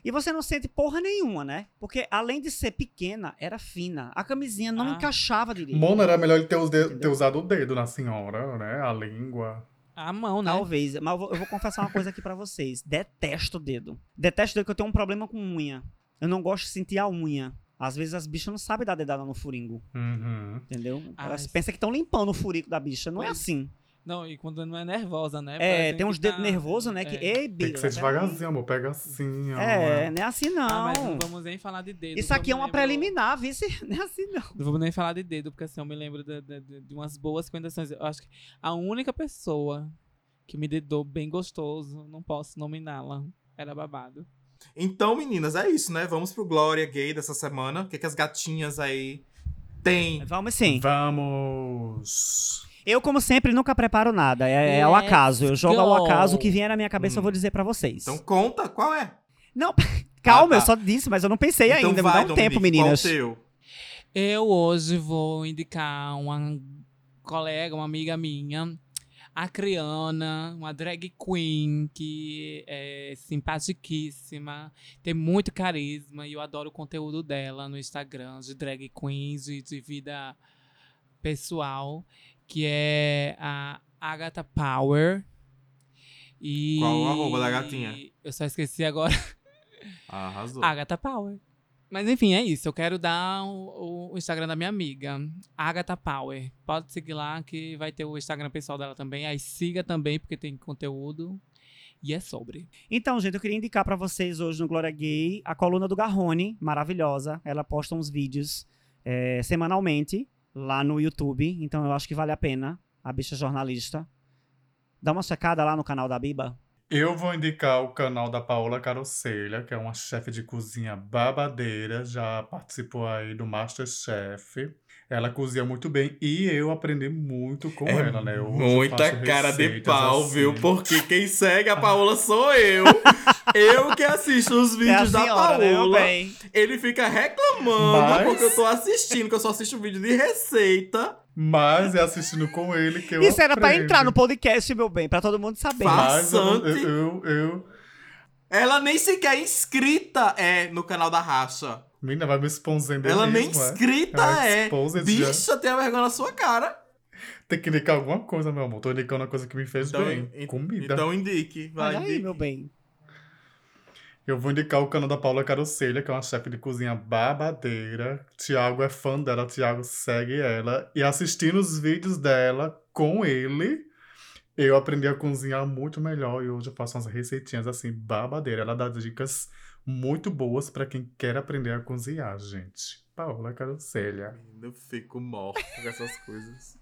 E você não sente porra nenhuma, né? Porque além de ser pequena, era fina. A camisinha não Ah. encaixava direito. Mona, era melhor ele ter, de- ter usado o dedo na senhora, né? A língua. A mão, né? Talvez, mas eu vou, eu vou confessar uma coisa aqui pra vocês. Detesto o dedo. Detesto o dedo que eu tenho um problema com unha. Eu não gosto de sentir a unha. Às vezes as bichas não sabem dar dedada no furingo, Uhum. entendeu? Ah, Elas isso- pensam que estão limpando o furico da bicha. Não é Pois assim. Não, e quando não é nervosa, né? É, tem uns que dedos tá- nervosos, né? Que, é. ei, Tem Bila, que ser devagarzinho, amor. Pega assim, ó. É, não é assim não. Ah, mas não vamos nem falar de dedo. Isso aqui é uma lembro- preliminar, vice. Não é assim não. Não vamos nem falar de dedo, porque assim, eu me lembro de, de- de- de umas boas recomendações. Eu acho que a única pessoa que me dedou bem gostoso, não posso nominá-la, era babado. Então, meninas, é isso, né? Vamos pro Glória Gay dessa semana. O que, que as gatinhas aí têm? Vamos sim. Vamos. Eu, como sempre, nunca preparo nada. É, é ao acaso. Eu jogo ao acaso. O que vier na minha cabeça eu Hum. vou dizer pra vocês. Então conta, qual é? Não, calma, Ah, tá. eu só disse, mas eu não pensei então ainda. vai, Me dá um Dominique, tempo, meninas. Qual o teu? Eu hoje vou indicar uma colega, uma amiga minha, a Criana, uma drag queen que é simpaticíssima, tem muito carisma e eu adoro o conteúdo dela no Instagram de drag queens e de vida pessoal, que é a Agatha Power. E Qual o arroba da gatinha? Eu só esqueci agora. Arrasou. Agatha Power. Mas enfim, é isso. Eu quero dar o, o Instagram da minha amiga, Agatha Power. Pode seguir lá que vai ter o Instagram pessoal dela também. Aí siga também, porque tem conteúdo. E é sobre. Então, gente, eu queria indicar pra vocês hoje no Glória Gay a coluna do Garrone, maravilhosa. Ela posta uns vídeos é, semanalmente lá no YouTube. Então, eu acho que vale a pena. A bicha jornalista. Dá uma checada lá no canal da Biba. Eu vou indicar o canal da Paola Carocelha, que é uma chefe de cozinha babadeira, já participou aí do Masterchef. Ela cozinha muito bem e eu aprendi muito com ela, né? Hoje Muita cara de pau, assim. viu? Porque quem segue a Paola sou eu. eu que assisto os É vídeos da senhora, né, meu Paola. bem? Ele fica reclamando Mas- porque eu tô assistindo, que eu só assisto vídeo de receita. Mas é assistindo com ele que eu Isso era pra aprendo. entrar no podcast, meu bem, pra todo mundo saber. Mas eu, eu, eu. Ela nem sequer é inscrita é no canal da Racha. Menina, vai me exposendo Ela nem mesmo, é? inscrita Ela é. já. Bicha, tem a vergonha na sua cara. Tem que indicar alguma coisa, meu amor. Tô indicando uma coisa que me fez Então, bem. en- Comida. então indique. Vai, Olha aí, indique. meu bem. Eu vou indicar o canal da Paula Carocelha, que é uma chefe de cozinha babadeira. Tiago é fã dela, Tiago segue ela. E assistindo os vídeos dela com ele, eu aprendi a cozinhar muito melhor. E hoje eu faço umas receitinhas assim, babadeira. Ela dá dicas muito boas pra quem quer aprender a cozinhar, gente. Paula Carocelha. Eu fico morto com essas coisas.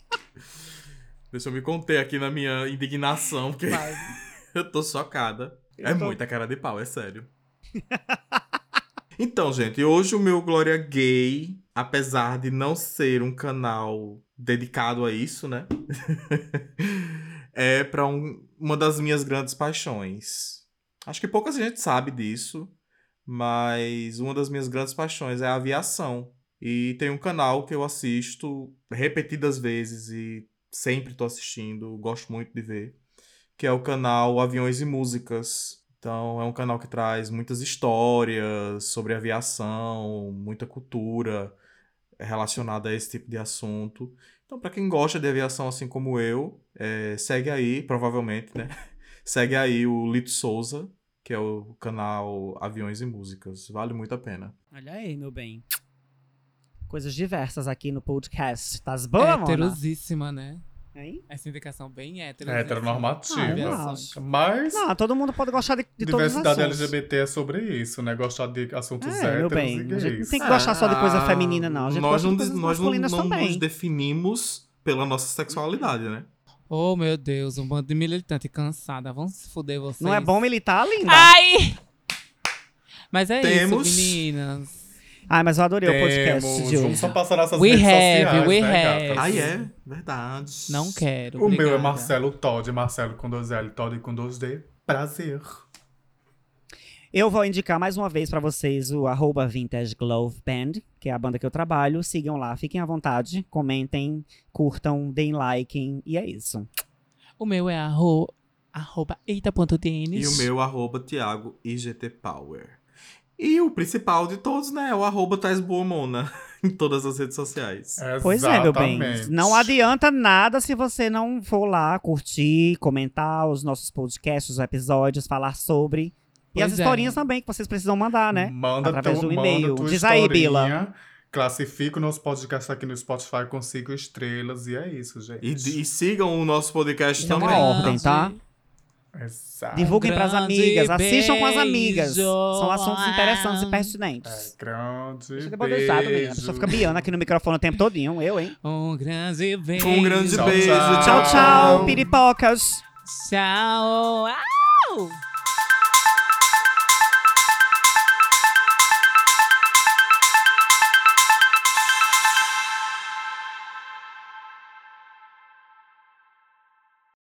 Deixa eu me conter aqui na minha indignação, porque eu tô chocada. É tô- muita cara de pau, é sério. Então, gente, hoje o meu Glória Gay, apesar de não ser um canal dedicado a isso, né? é para um, uma das minhas grandes paixões. Acho que pouca gente sabe disso, mas uma das minhas grandes paixões é a aviação. E tem um canal que eu assisto repetidas vezes e sempre tô assistindo, gosto muito de ver, que é o canal Aviões e Músicas. Então é um canal que traz muitas histórias sobre aviação, muita cultura relacionada a esse tipo de assunto. Então, para quem gosta de aviação assim como eu, é, segue aí, provavelmente, né? segue aí o Lito Souza, que é o canal Aviões e Músicas. Vale muito a pena. Olha aí, meu bem. Coisas diversas aqui no podcast. Tás boa, Mona? Heterosíssima, né? Hein? Essa indicação bem hétero. É heteronormativa. Ah. Mas Não, todo mundo pode gostar de, de diversidade. LGBT é sobre isso, né? Gostar de assuntos É, meu héteros bem. e A gente não gays. tem que gostar só de coisa Ah, feminina, não. A gente nós gosta não, de coisas nós não, não também. nos definimos pela nossa sexualidade, né? Oh, meu Deus, um bando de militante cansada. Vamos se fuder vocês. Não é bom militar, linda? Ai! Mas é Temos- isso, meninas. Ai, mas eu adorei o podcast Temos, de vamos hoje. só passar nossas We redes have, sociais, we né, have. gatas? Ah, é? Verdade. Não quero. O meu é obrigada. Marcelo Todd, Marcelo com dois L, Todd com dois D. Prazer. Eu vou indicar mais uma vez pra vocês o arroba Vintage Glove Band, que é a banda que eu trabalho. Sigam lá, fiquem à vontade, comentem, curtam, deem like, e é isso. O meu é arro... arroba E o meu, arroba Thiago IGT Power. E o principal de todos, né? É o arroba Thais Boa Mona em todas as redes sociais. Pois é, meu bem. Exatamente. Não adianta nada se você não for lá curtir, comentar os nossos podcasts, os episódios, falar sobre. E Pois as é. historinhas também que vocês precisam mandar, né? Manda, Através do manda e-mail. Diz aí, Bila. Classifica o nosso podcast aqui no Spotify com cinco estrelas e é isso, gente. E, e sigam o nosso podcast é uma também. ordem, tá? Exato. Divulguem pras grande amigas, assistam com as amigas. beijo. São assuntos interessantes e É, pertinentes. grande Deixa eu beijo. bodejar, menina. A pessoa fica biando aqui no microfone o tempo todinho. Eu, hein? Um grande beijo. Um grande Tchau, beijo. tchau. Tchau, tchau, piripocas. Tchau. Au!